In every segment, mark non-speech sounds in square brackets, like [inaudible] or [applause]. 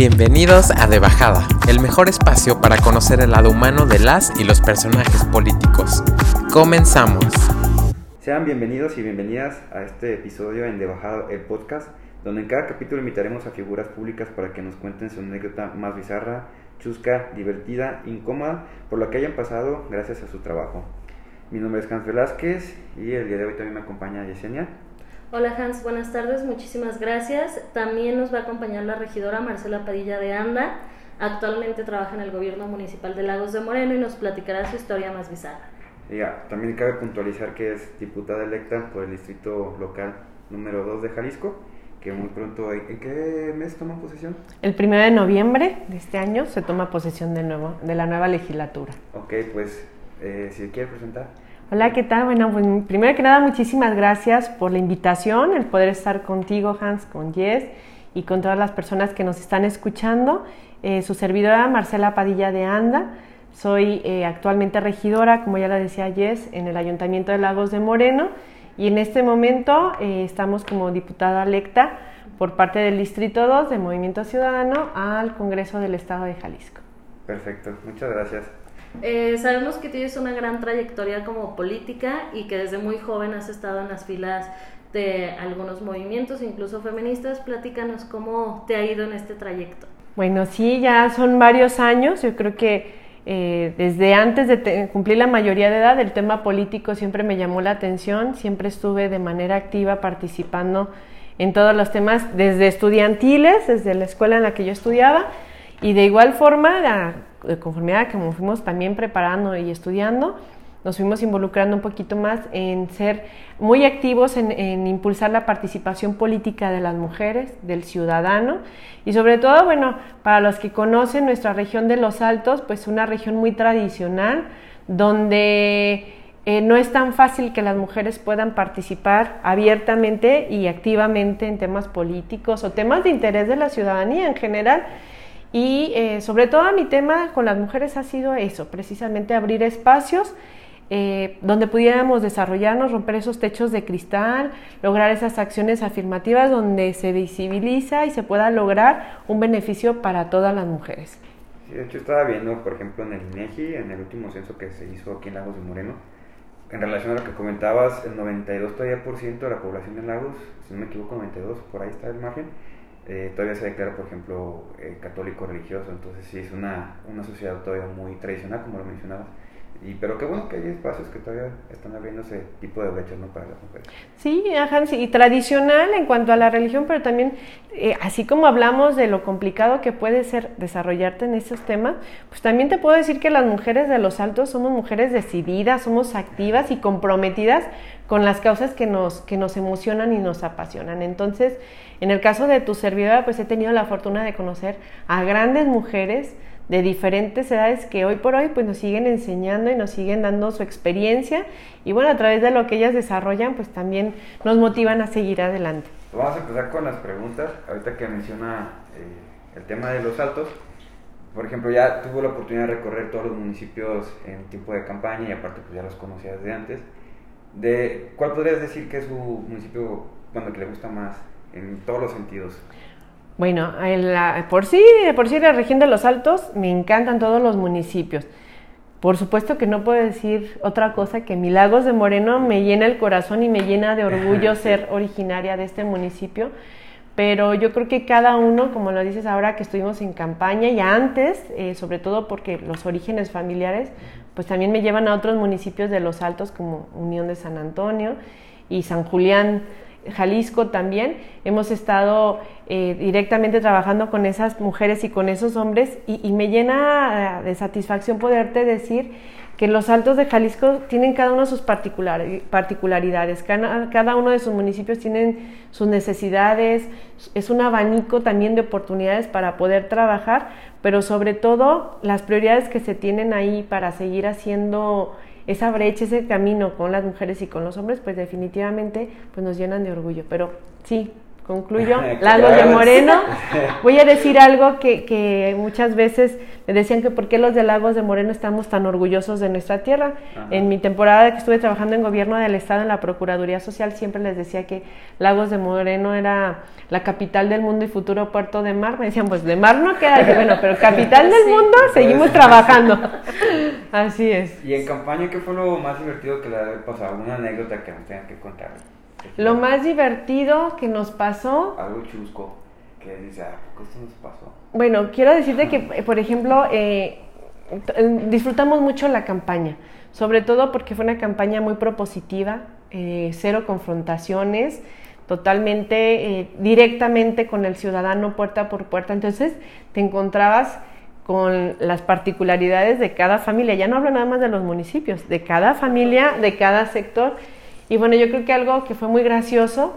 Bienvenidos a De Bajada, el mejor espacio para conocer el lado humano de las y los personajes políticos. Comenzamos. Sean bienvenidos y bienvenidas a este episodio en De Bajada, el podcast, donde en cada capítulo invitaremos a figuras públicas para que nos cuenten su anécdota más bizarra, chusca, divertida, incómoda, por lo que hayan pasado gracias a su trabajo. Mi nombre es Hans Velázquez y el día de hoy también me acompaña Yesenia. Hola Hans, buenas tardes, muchísimas gracias. También nos va a acompañar la regidora Marcela Padilla de Anda. Actualmente trabaja en el gobierno municipal de Lagos de Moreno y nos platicará su historia más bizarra. Ya, también cabe puntualizar que es diputada electa por el distrito local número 2 de Jalisco, que muy pronto, ¿en qué mes toma posesión? El primero de noviembre de este año se toma posesión de nuevo de la nueva legislatura. Ok, pues eh, si quiere presentar. Hola, ¿qué tal? Bueno, pues primero que nada, muchísimas gracias por la invitación, el poder estar contigo, Hans, con Jess y con todas las personas que nos están escuchando. Eh, su servidora, Marcela Padilla de Anda. Soy eh, actualmente regidora, como ya la decía Jess, en el Ayuntamiento de Lagos de Moreno y en este momento eh, estamos como diputada electa por parte del Distrito 2 de Movimiento Ciudadano al Congreso del Estado de Jalisco. Perfecto, muchas gracias. Eh, sabemos que tienes una gran trayectoria como política y que desde muy joven has estado en las filas de algunos movimientos, incluso feministas. Platícanos cómo te ha ido en este trayecto. Bueno, sí, ya son varios años. Yo creo que eh, desde antes de cumplir la mayoría de edad, el tema político siempre me llamó la atención. Siempre estuve de manera activa participando en todos los temas, desde estudiantiles, desde la escuela en la que yo estudiaba, y de igual forma, de conformidad que fuimos también preparando y estudiando, nos fuimos involucrando un poquito más en ser muy activos en, impulsar la participación política de las mujeres, del ciudadano y sobre todo, bueno, para los que conocen nuestra región de los Altos, pues una región muy tradicional donde eh, no es tan fácil que las mujeres puedan participar abiertamente y activamente en temas políticos o temas de interés de la ciudadanía en general y eh, sobre todo mi tema con las mujeres ha sido eso, precisamente abrir espacios eh, donde pudiéramos desarrollarnos, romper esos techos de cristal, lograr esas acciones afirmativas donde se visibiliza y se pueda lograr un beneficio para todas las mujeres. Sí, de hecho estaba viendo, por ejemplo, en el INEGI, en el último censo que se hizo aquí en Lagos de Moreno, en relación a lo que comentabas, el 92 todavía por ciento de la población de Lagos, si no me equivoco, 92, por ahí está el margen, eh, todavía se declara, por ejemplo, eh, católico religioso, entonces sí es una, una sociedad todavía muy tradicional, como lo mencionabas. Pero qué bueno que hay espacios que todavía están abriendo ese tipo de brechas ¿no? para las mujeres. Sí, ajá, y tradicional en cuanto a la religión, pero también, eh, así como hablamos de lo complicado que puede ser desarrollarte en esos temas, pues también te puedo decir que las mujeres de los altos somos mujeres decididas, somos activas y comprometidas con las causas que nos, que nos emocionan y nos apasionan. Entonces, en el caso de tu servidora, pues he tenido la fortuna de conocer a grandes mujeres, de diferentes edades que hoy por hoy pues nos siguen enseñando y nos siguen dando su experiencia y bueno, a través de lo que ellas desarrollan pues también nos motivan a seguir adelante. Vamos a empezar con las preguntas, ahorita que menciona eh, el tema de los saltos, por ejemplo ya tuvo la oportunidad de recorrer todos los municipios en tiempo de campaña y aparte pues ya los conocía desde antes, de, ¿cuál podrías decir que es su municipio cuando que le gusta más en todos los sentidos? Bueno, por sí, por sí la región de los Altos me encantan todos los municipios. Por supuesto que no puedo decir otra cosa que Milagros de Moreno me llena el corazón y me llena de orgullo ser originaria de este municipio. Pero yo creo que cada uno, como lo dices ahora que estuvimos en campaña y antes, eh, sobre todo porque los orígenes familiares, pues también me llevan a otros municipios de los Altos como Unión de San Antonio y San Julián Jalisco también. Hemos estado eh, directamente trabajando con esas mujeres y con esos hombres y, me llena eh, de satisfacción poderte decir que los altos de Jalisco tienen cada uno sus particularidades, cada, uno de sus municipios tienen sus necesidades, es un abanico también de oportunidades para poder trabajar, pero sobre todo las prioridades que se tienen ahí para seguir haciendo esa brecha, ese camino con las mujeres y con los hombres, pues definitivamente pues nos llenan de orgullo. Pero sí, concluyo, Lagos de Moreno. [laughs] Voy a decir algo que, que, muchas veces me decían que por qué los de Lagos de Moreno estamos tan orgullosos de nuestra tierra. En mi temporada que estuve trabajando en gobierno del estado en la Procuraduría Social siempre les decía que Lagos de Moreno era la capital del mundo y futuro puerto de mar. Me decían, pues de mar no queda, bueno, pero capital del mundo seguimos trabajando. [laughs] Así es. ¿Y en campaña qué fue lo más divertido que le ha pasado? ¿Alguna anécdota que nos tengan que contar? Lo más divertido que nos pasó. Algo chusco. Que dice, ah, ¿qué esto nos pasó? Bueno, quiero decirte que, por ejemplo, eh, disfrutamos mucho la campaña. Sobre todo porque fue una campaña muy propositiva, eh, cero confrontaciones, totalmente eh, directamente con el ciudadano puerta por puerta. Entonces te encontrabas con las particularidades de cada familia. Ya no hablo nada más de los municipios, de cada familia, de cada sector. Y bueno, yo creo que algo que fue muy gracioso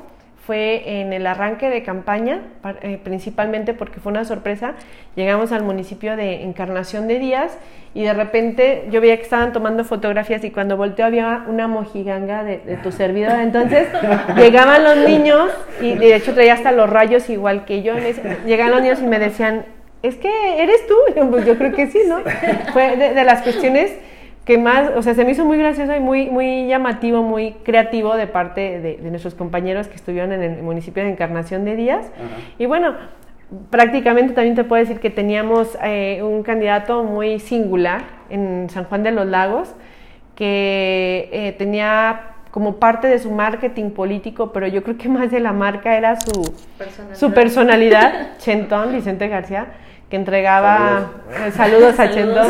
fue en el arranque de campaña, eh, principalmente porque fue una sorpresa. Llegamos al municipio de Encarnación de Díaz y de repente yo veía que estaban tomando fotografías y cuando volteó había una mojiganga de, tu servidora. Entonces [laughs] llegaban los niños y de hecho traía hasta los rayos igual que yo. Llegaban los niños y me decían, es que eres tú. [laughs] Pues yo creo que sí, ¿no? Fue de las cuestiones que más, o sea, se me hizo muy gracioso y muy, muy llamativo, muy creativo de parte de, nuestros compañeros que estuvieron en el municipio de Encarnación de Díaz. Y bueno, prácticamente también te puedo decir que teníamos eh, un candidato muy singular en San Juan de los Lagos, que eh, tenía como parte de su marketing político, pero yo creo que más de la marca era su personalidad, su personalidad [laughs] Chentón, Vicente García que entregaba saludos, a Chendón.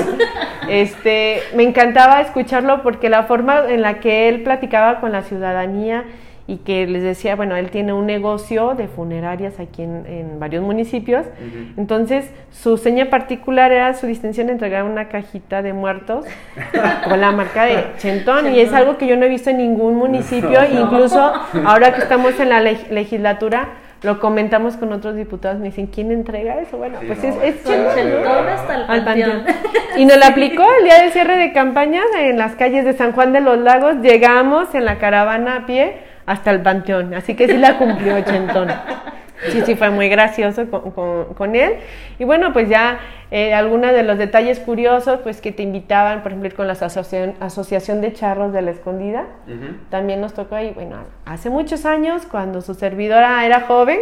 Este, me encantaba escucharlo porque la forma en la que él platicaba con la ciudadanía y que les decía, bueno, él tiene un negocio de funerarias aquí en, varios municipios, entonces su seña particular era su distinción de entregar una cajita de muertos [laughs] con la marca de Chentón y es algo que yo no he visto en ningún municipio, incluso [laughs] ahora que estamos en la legislatura, lo comentamos con otros diputados, me dicen, ¿quién entrega eso? Bueno, pues es, es hasta el panteón. [laughs] Y nos lo aplicó el día del cierre de campaña en las calles de San Juan de los Lagos, llegamos en la caravana a pie hasta el panteón, así que sí la cumplió Chentón. Sí, sí, fue muy gracioso con, con, él. Y bueno, pues ya eh, algunos de los detalles curiosos, pues que te invitaban, por ejemplo, con la asociación, asociación de Charros de la Escondida. También nos tocó ahí, bueno, hace muchos años, cuando su servidora era joven,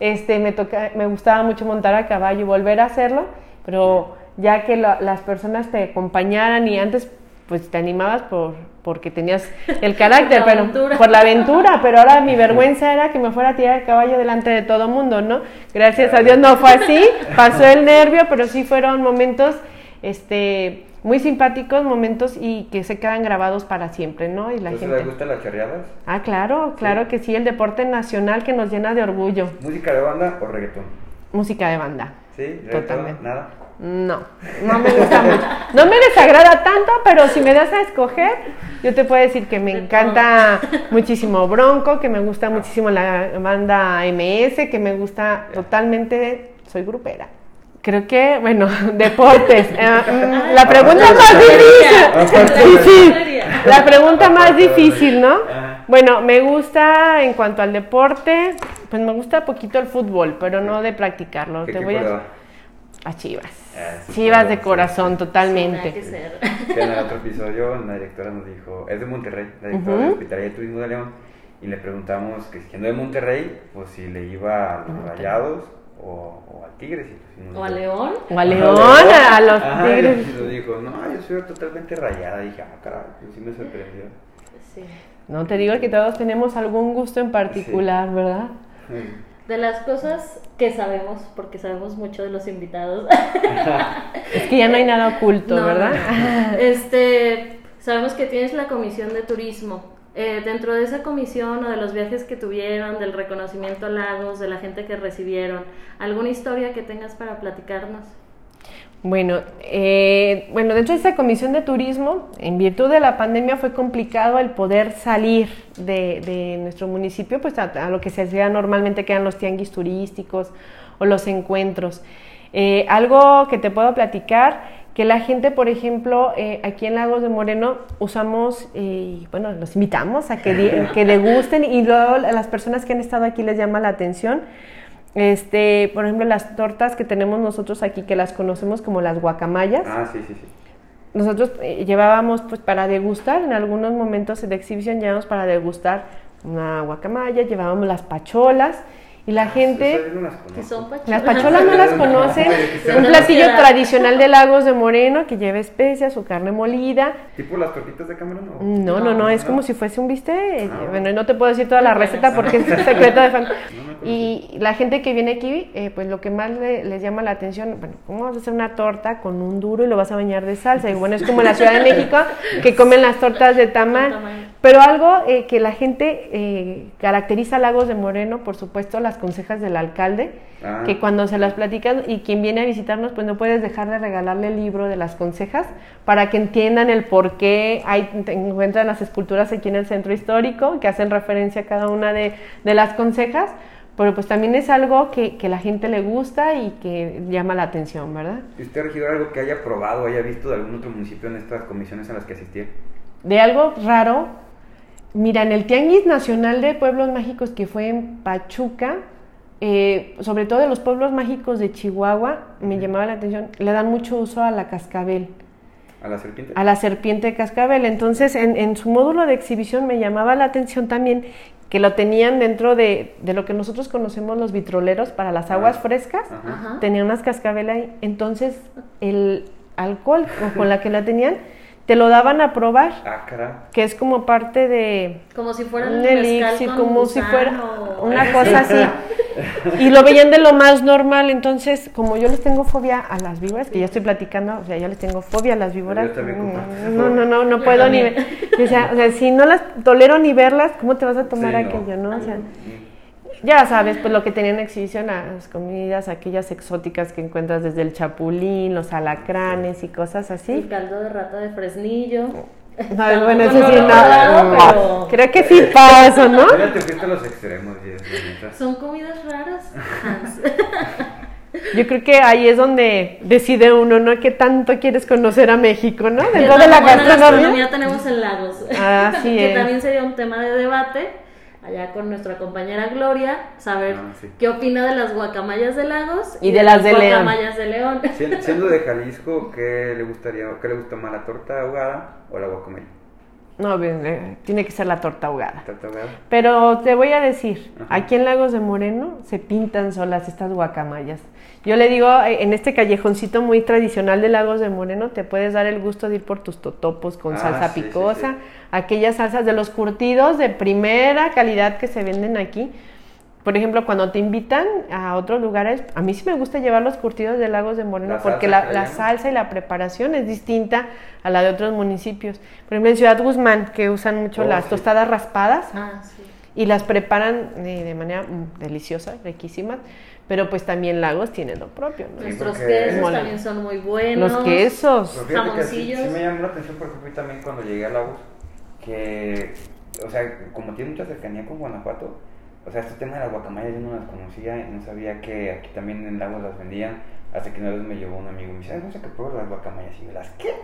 este, me, toca, me gustaba mucho montar a caballo y volver a hacerlo, pero ya que las personas te acompañaran y antes pues te animabas por, porque tenías el carácter, [laughs] pero por la aventura, [laughs] pero ahora mi vergüenza era que me fuera a tirar el caballo delante de todo mundo, ¿no? Gracias a Dios no fue así, pasó el nervio, pero sí fueron momentos este muy simpáticos, momentos y que se quedan grabados para siempre, ¿no? Y la gente... ¿Les gustan las charreadas? Ah, claro, claro que sí, el deporte nacional que nos llena de orgullo. ¿Música de banda o reggaetón? Música de banda. ¿Sí? Totalmente. ¿Nada? No, no me gusta mucho. No me desagrada tanto, pero si me das a escoger, yo te puedo decir que me encanta muchísimo Bronco, que me gusta muchísimo la banda MS, que me gusta totalmente, soy grupera. Creo que, bueno, [laughs] deportes. [laughs] La pregunta más difícil. La pregunta más difícil, ¿no? Bueno, me gusta en cuanto al deporte, pues me gusta poquito el fútbol, pero no de practicarlo. Te voy a a Chivas. Ah, Chivas de corazón, totalmente. que en el otro episodio la directora nos dijo, es de Monterrey, la directora de Hospitalidad y Turismo de León, y le preguntamos que siendo de Monterrey, pues si le iba a los Rayados o, o al Tigres. o a León. O a León, a, los Tigres. Y nos dijo, no, yo soy totalmente rayada. Y dije, ah, caray, pues sí me sorprendió. Sí. No te digo que todos tenemos algún gusto en particular, ¿verdad? De las cosas que sabemos, porque sabemos mucho de los invitados. [laughs] es que ya no hay nada oculto, ¿verdad? Este, sabemos que tienes la comisión de turismo. Eh, dentro de esa comisión o de los viajes que tuvieron, del reconocimiento a lagos, de la gente que recibieron, ¿alguna historia que tengas para platicarnos? Bueno, eh, bueno, dentro de esa comisión de turismo, en virtud de la pandemia fue complicado el poder salir de, nuestro municipio, pues a, lo que se hacía normalmente que eran los tianguis turísticos o los encuentros. Eh, algo que te puedo platicar que la gente, por ejemplo, eh, aquí en Lagos de Moreno usamos, eh, bueno, los invitamos a que, [laughs] que degusten y luego a las personas que han estado aquí les llama la atención. Este, por ejemplo, las tortas que tenemos nosotros aquí, que las conocemos como las guacamayas. Ah, sí, sí, sí. Nosotros eh, llevábamos, pues, para degustar, en algunos momentos de exhibición llevábamos para degustar una guacamaya, llevábamos las pacholas, y la gente... Las pacholas no las [laughs] conocen. Un platillo tradicional de Lagos de Moreno que lleva especias, su carne molida. ¿Tipo las tortitas de Cameron? No, no, no, es como si fuese un bistec. Ah. Bueno, no te puedo decir toda la receta porque es secreto de fan. Y la gente que viene aquí, eh, pues lo que más les llama la atención, bueno, ¿cómo vas a hacer una torta con un duro y lo vas a bañar de salsa? Y bueno, es como en la Ciudad de México [laughs] que comen las tortas de tamal. Pero algo eh, que la gente eh, caracteriza a Lagos de Moreno, por supuesto, las consejas del alcalde, ah. que cuando se las platican y quien viene a visitarnos, pues no puedes dejar de regalarle el libro de las consejas para que entiendan el por qué hay, encuentran las esculturas aquí en el centro histórico, que hacen referencia a cada una de, de las consejas pero pues también es algo que, que, la gente le gusta y que llama la atención, ¿verdad? ¿Y usted ha regido algo que haya probado, haya visto de algún otro municipio en estas comisiones a las que asistía? De algo raro, mira, en el Tianguis Nacional de Pueblos Mágicos que fue en Pachuca, eh, sobre todo de los pueblos mágicos de Chihuahua, me llamaba la atención, le dan mucho uso a la cascabel. ¿A la serpiente? A la serpiente cascabel. Entonces, en, en, su módulo de exhibición me llamaba la atención también que lo tenían dentro de, de, lo que nosotros conocemos los vitroleros para las aguas frescas, tenían unas cascabel ahí. Entonces, el alcohol con la que la tenían, te lo daban a probar. Ah, que es como parte de. Como si fuera un elixir, como si fuera una cosa así. [laughs] y lo veían de lo más normal. Entonces, como yo les tengo fobia a las víboras, que ya estoy platicando, o sea, yo les tengo fobia a las víboras. No, no, no, no puedo ni. O sea, o sea, si no las tolero ni verlas, ¿cómo te vas a tomar aquello, no? O sea, ya sabes, pues lo que tenían en exhibición, las comidas, aquellas exóticas que encuentras desde el chapulín, los alacranes y cosas así. El caldo de rata de fresnillo. Ay, bueno, eso sí, no. Creo que sí pasa, ¿no? Ya te fuiste a los extremos, Son comidas raras. Yo creo que ahí es donde decide uno, ¿no? ¿Qué tanto quieres conocer a México, ¿no? Dentro de la gastronomía. tenemos en Lagos. Así [laughs] que también sería un tema de debate allá con nuestra compañera Gloria, saber ah, qué opina de las guacamayas de Lagos y, de, las, de guacamayas de León. Siendo de [laughs] Jalisco, ¿qué le gustaría, qué le gusta más, la torta ahogada o la guacamaya? No, bien, eh, tiene que ser la torta ahogada. Pero te voy a decir, aquí en Lagos de Moreno se pintan solas estas guacamayas. Yo le digo, eh, en este callejoncito muy tradicional de Lagos de Moreno, te puedes dar el gusto de ir por tus totopos con ah, salsa picosa, aquellas salsas de los curtidos de primera calidad que se venden aquí. Por ejemplo, cuando te invitan a otros lugares, a mí sí me gusta llevar los curtidos de Lagos de Moreno porque la, salsa y la preparación es distinta a la de otros municipios. Por ejemplo, en Ciudad Guzmán, que usan mucho oh, las tostadas raspadas ah, y las preparan de, manera mm, deliciosa, riquísimas. Pero pues también Lagos tiene lo propio. Nuestros quesos también son muy buenos. Los quesos. Jamoncillos. Sí, me llamó la atención porque fui también cuando llegué a Lagos, que, o sea, como tiene mucha cercanía con Guanajuato, o sea, este tema de las guacamayas yo no las conocía, no sabía que aquí también en Lagos las vendían. Hasta que una vez me llevó un amigo y me dice, no sé qué pruebo las guacamayas. Y me las, ¿qué?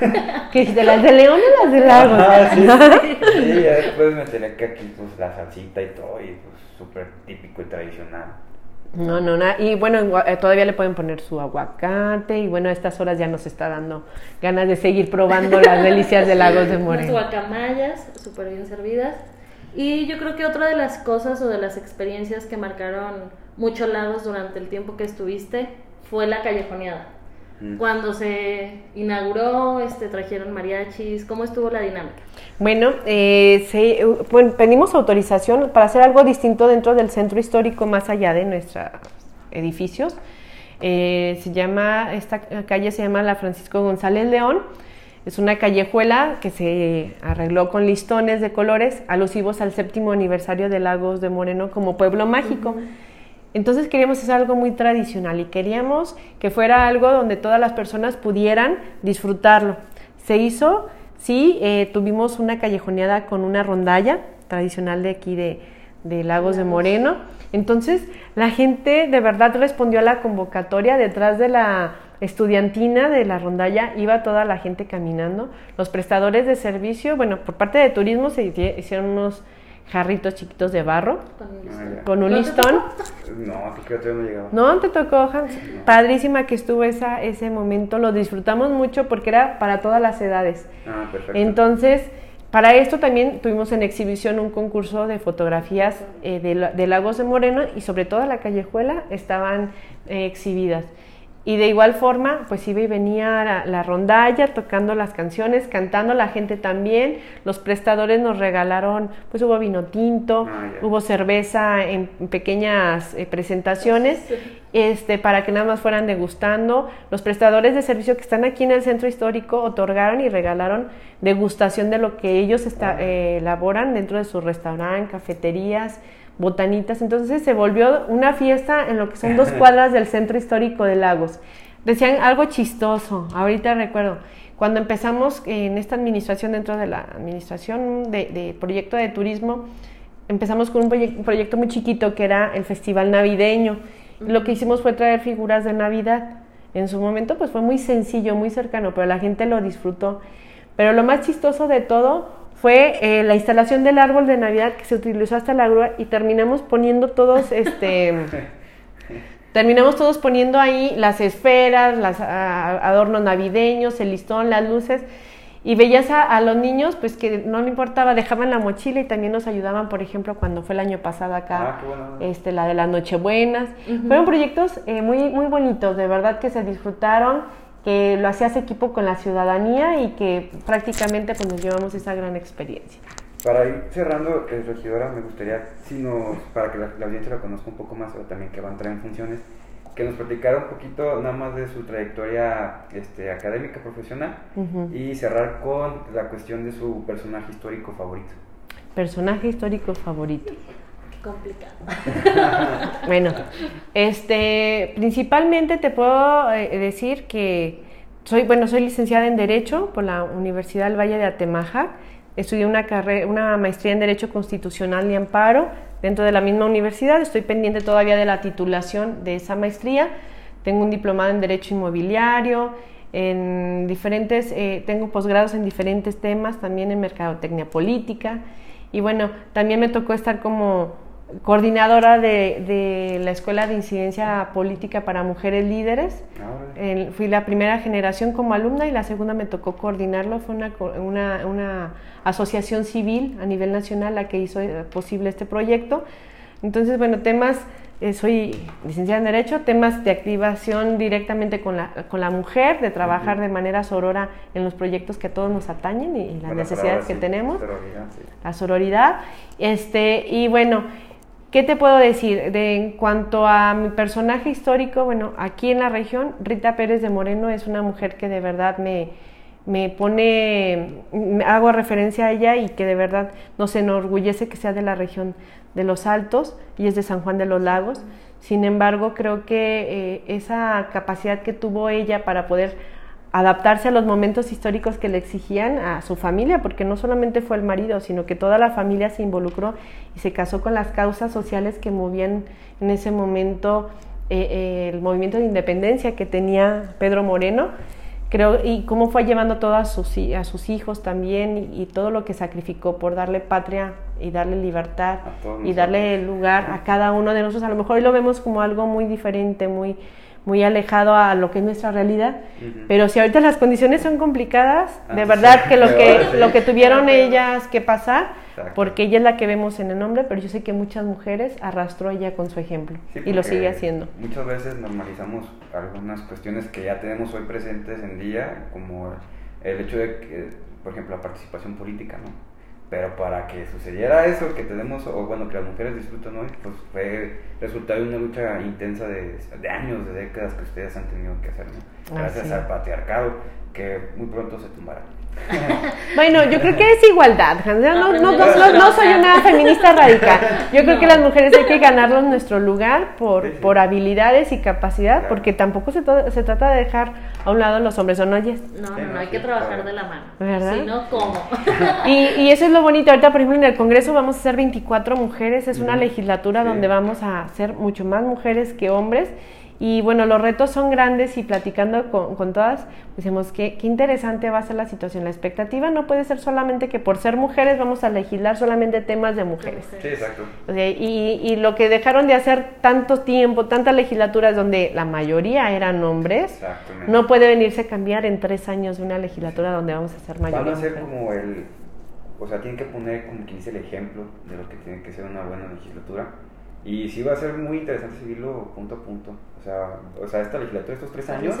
[laughs] ¿Que de las de León o las de Lagos? Ah, sí, [laughs] sí, ya después me enteré que aquí, pues, la salsita y todo, y pues, súper típico y tradicional. No, no, nada. Y bueno, eh, todavía le pueden poner su aguacate. Y bueno, a estas horas ya nos está dando ganas de seguir probando las delicias de [laughs] Lagos de Moreno. Las guacamayas, súper bien servidas. Y yo creo que otra de las cosas o de las experiencias que marcaron mucho Lagos durante el tiempo que estuviste fue la callejoneada. Mm. Cuando se inauguró, este, trajeron mariachis, ¿cómo estuvo la dinámica? Bueno, eh, bueno, pedimos autorización para hacer algo distinto dentro del centro histórico más allá de nuestros edificios. Eh, se llama, esta calle se llama la Francisco González León es una callejuela que se arregló con listones de colores alusivos al séptimo aniversario de Lagos de Moreno como pueblo mágico. Entonces queríamos hacer algo muy tradicional y queríamos que fuera algo donde todas las personas pudieran disfrutarlo. Se hizo, sí, eh, tuvimos una callejoneada con una rondalla tradicional de aquí de, de Lagos de Moreno. Entonces la gente de verdad respondió a la convocatoria detrás de la estudiantina de la rondalla, iba toda la gente caminando. Los prestadores de servicio, bueno, por parte de turismo se hicieron unos jarritos chiquitos de barro con un listón. No, creo que no llegaba. No, te tocó, Hans. Padrísima que estuvo esa, ese momento. Lo disfrutamos mucho porque era para todas las edades. Ah, perfecto. Entonces, para esto también tuvimos en exhibición un concurso de fotografías eh, de, Lagos de Moreno y sobre todo la callejuela estaban eh, exhibidas. Y de igual forma, pues iba y venía la, rondalla tocando las canciones, cantando la gente también. Los prestadores nos regalaron, pues hubo vino tinto, ah, hubo cerveza en pequeñas eh, presentaciones, este, para que nada más fueran degustando. Los prestadores de servicio que están aquí en el centro histórico otorgaron y regalaron degustación de lo que ellos eh, elaboran dentro de su restaurante, cafeterías botanitas. Entonces se volvió una fiesta en lo que son dos [laughs] cuadras del centro histórico de Lagos. Decían algo chistoso, ahorita recuerdo, cuando empezamos en esta administración, dentro de la administración de, proyecto de turismo, empezamos con un proyecto muy chiquito que era el Festival Navideño. Lo que hicimos fue traer figuras de Navidad. En su momento pues fue muy sencillo, muy cercano, pero la gente lo disfrutó. Pero lo más chistoso de todo fue eh, la instalación del árbol de Navidad que se utilizó hasta la grúa y terminamos poniendo todos, este, [laughs] terminamos todos poniendo ahí las esferas, los adornos navideños, el listón, las luces. Y veías a, los niños, pues que no le importaba, dejaban la mochila y también nos ayudaban, por ejemplo, cuando fue el año pasado acá, ah, este, la de las Nochebuenas. Fueron proyectos eh, muy, muy bonitos, de verdad que se disfrutaron que lo hacías equipo con la ciudadanía y que prácticamente pues, nos llevamos esa gran experiencia. Para ir cerrando, eh, regidora, me gustaría, si nos, para que la, audiencia la conozca un poco más, o también que va a entrar en funciones, que nos platicara un poquito nada más de su trayectoria este, académica, profesional, y cerrar con la cuestión de su personaje histórico favorito. Personaje histórico favorito complicado. [laughs] bueno, este, principalmente te puedo eh, decir que soy, bueno, soy licenciada en Derecho por la Universidad del Valle de Atemaja. Estudié una, carrera, una maestría en Derecho Constitucional y Amparo dentro de la misma universidad. Estoy pendiente todavía de la titulación de esa maestría. Tengo un diplomado en Derecho Inmobiliario, en diferentes, eh, tengo posgrados en diferentes temas, también en Mercadotecnia Política. Y bueno, también me tocó estar como coordinadora de, la Escuela de Incidencia Política para Mujeres Líderes. Ah, fui la primera generación como alumna y la segunda me tocó coordinarlo. Fue una, una, asociación civil a nivel nacional la que hizo eh, posible este proyecto. Entonces, bueno, temas, eh, soy licenciada en Derecho, temas de activación directamente con la, con la mujer, de trabajar de manera sorora en los proyectos que a todos nos atañen y, las necesidades que tenemos. La sororidad. Este, y bueno, ¿Qué te puedo decir? De, en cuanto a mi personaje histórico, bueno, aquí en la región, Rita Pérez de Moreno es una mujer que de verdad me, me pone, hago referencia a ella y que de verdad nos enorgullece que sea de la región de los Altos y es de San Juan de los Lagos. Sin embargo, creo que eh, esa capacidad que tuvo ella para poder adaptarse a los momentos históricos que le exigían a su familia, porque no solamente fue el marido, sino que toda la familia se involucró y se casó con las causas sociales que movían en ese momento eh, eh, el movimiento de independencia que tenía Pedro Moreno. Creo, y cómo fue llevando todo a sus, a sus hijos también y, todo lo que sacrificó por darle patria y darle libertad y darle lugar a cada uno de nosotros. A lo mejor hoy lo vemos como algo muy diferente, muy, muy alejado a lo que es nuestra realidad. Pero si ahorita las condiciones son complicadas, de ah, verdad que lo que lo que tuvieron ellas que pasar, porque ella es la que vemos en el nombre, pero yo sé que muchas mujeres arrastró ella con su ejemplo y lo sigue haciendo. Muchas veces normalizamos algunas cuestiones que ya tenemos hoy presentes en día, como el hecho de que, por ejemplo, la participación política, ¿no? Pero para que sucediera eso, que tenemos, o bueno, que las mujeres disfrutan hoy, pues fue resultado de una lucha intensa de, de años, de décadas que ustedes han tenido que hacer, ¿no? Gracias al patriarcado, que muy pronto se tumbará. [laughs] Bueno, yo creo que es igualdad. No, no, no, soy una feminista radical. Yo creo que las mujeres hay que ganarnos nuestro lugar por, por habilidades y capacidad, porque tampoco se, se, trata de dejar a un lado los hombres, ¿o no, Jess? No, no, hay que trabajar de la mano. ¿Verdad? Si no, ¿cómo? [laughs] Y, y, eso es lo bonito. Ahorita, por ejemplo, en el Congreso vamos a ser 24 mujeres. Es una legislatura donde vamos a ser mucho más mujeres que hombres Y bueno, los retos son grandes y platicando con, con todas, decimos que qué interesante va a ser la situación. La expectativa no puede ser solamente que por ser mujeres vamos a legislar solamente temas de mujeres. Sí, exacto. O sea, y, y, lo que dejaron de hacer tanto tiempo, tantas legislaturas donde la mayoría eran hombres, no puede venirse a cambiar en tres años de una legislatura donde vamos a ser mayoría. Van a ser como el, o sea, tienen que poner como quien dice el ejemplo de lo que tiene que ser una buena legislatura. Y sí va a ser muy interesante seguirlo punto a punto. O sea, o sea esta legislatura, estos tres años,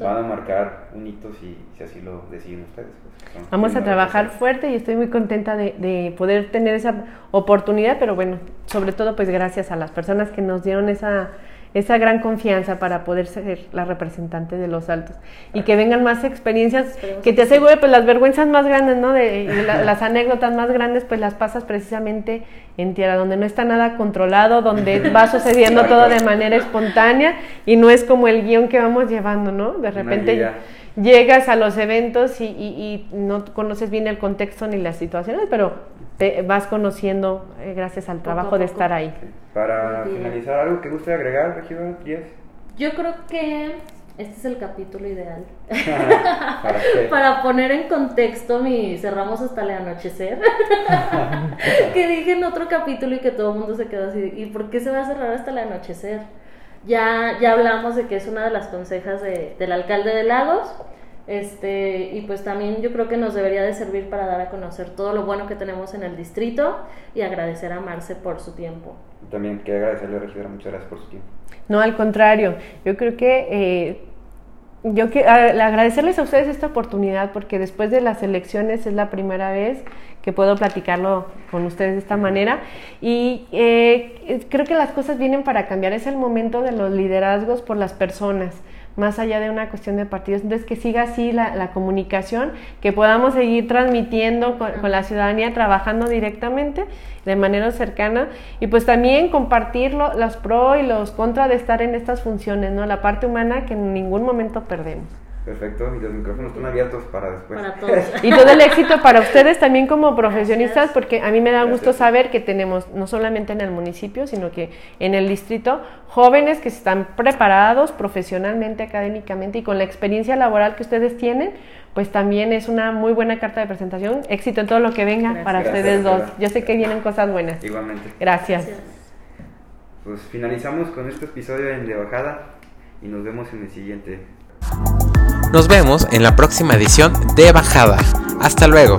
van a marcar un hito si, si así lo deciden ustedes. Pues, Vamos a trabajar fuerte y estoy muy contenta de, de, poder tener esa oportunidad, pero bueno, sobre todo pues gracias a las personas que nos dieron esa esa gran confianza para poder ser la representante de los altos y que vengan más experiencias que te asegure pues las vergüenzas más grandes, ¿no? De, las anécdotas más grandes pues las pasas precisamente en tierra donde no está nada controlado, donde va [laughs] sucediendo todo de manera espontánea y no es como el guion que vamos llevando, ¿no? De repente llegas a los eventos y, y, no conoces bien el contexto ni las situaciones, pero te vas conociendo eh, gracias al trabajo de estar ahí. Para finalizar, ¿algo que guste agregar, Regidor Yo creo que este es el capítulo ideal. [laughs] [laughs] ¿Para, poner en contexto mi cerramos hasta el anochecer. [laughs] que dije en otro capítulo y que todo el mundo se quedó así. ¿Y por qué se va a cerrar hasta el anochecer? Ya, ya hablamos de que es una de las consejas de, del alcalde de Lagos este, y pues también yo creo que nos debería de servir para dar a conocer todo lo bueno que tenemos en el distrito y agradecer a Marce por su tiempo. También quiero agradecerle a Regidora, muchas gracias por su tiempo. No, al contrario, yo creo que eh, yo quiero agradecerles a ustedes esta oportunidad porque después de las elecciones es la primera vez que puedo platicarlo con ustedes de esta manera y eh, creo que las cosas vienen para cambiar, es el momento de los liderazgos por las personas más allá de una cuestión de partidos. Entonces, que siga así la, comunicación, que podamos seguir transmitiendo con, la ciudadanía, trabajando directamente, de manera cercana, y pues también compartir los pros y los contras de estar en estas funciones, ¿no? La parte humana que en ningún momento perdemos. Perfecto, y los micrófonos están abiertos para después. Para [laughs] todos. Y todo el éxito para ustedes también como profesionistas, porque a mí me da gusto saber que tenemos, no solamente en el municipio, sino que en el distrito, jóvenes que están preparados profesionalmente, académicamente y con la experiencia laboral que ustedes tienen, pues también es una muy buena carta de presentación. Éxito en todo lo que venga para ustedes dos. Yo sé que vienen cosas buenas. Igualmente. Gracias. Pues finalizamos con este episodio en De Bajada y nos vemos en el siguiente. Nos vemos en la próxima edición de Bajada. Hasta luego.